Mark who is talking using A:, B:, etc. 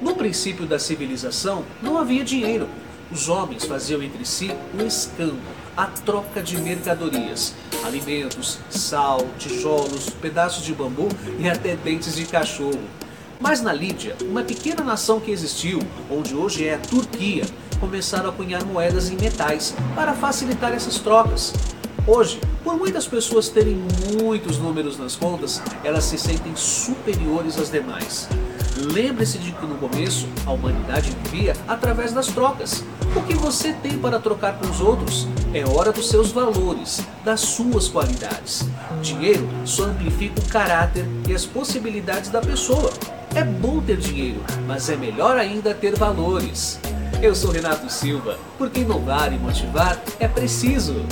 A: No princípio da civilização, não havia dinheiro. Os homens faziam entre si o escambo, a troca de mercadorias, alimentos, sal, tijolos, pedaços de bambu e até dentes de cachorro. Mas na Lídia, uma pequena nação que existiu, onde hoje é a Turquia, começaram a cunhar moedas em metais para facilitar essas trocas. Hoje, por muitas pessoas terem muitos números nas contas, elas se sentem superiores às demais. Lembre-se de que no começo a humanidade vivia através das trocas. O que você tem para trocar com os outros é hora dos seus valores, das suas qualidades. Dinheiro só amplifica o caráter e as possibilidades da pessoa. É bom ter dinheiro, mas é melhor ainda ter valores. Eu sou Renato Silva, porque inovar e motivar é preciso.